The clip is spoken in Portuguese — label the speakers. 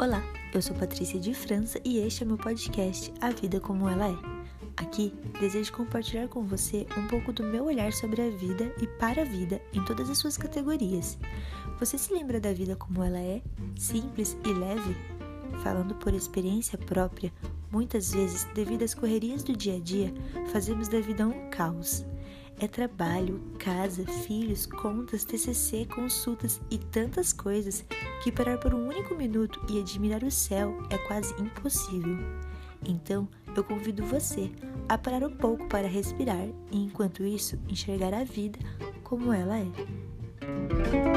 Speaker 1: Olá, eu sou Patrícia de França e este é meu podcast A Vida Como Ela É. Aqui desejo compartilhar com você um pouco do meu olhar sobre a vida e para a vida em todas as suas categorias. Você se lembra da vida como ela é? Simples e leve? Falando por experiência própria, muitas vezes, devido às correrias do dia a dia, fazemos da vida um caos. É trabalho, casa, filhos, contas, TCC, consultas e tantas coisas que parar por um único minuto e admirar o céu é quase impossível. Então, eu convido você a parar um pouco para respirar e, enquanto isso, enxergar a vida como ela é.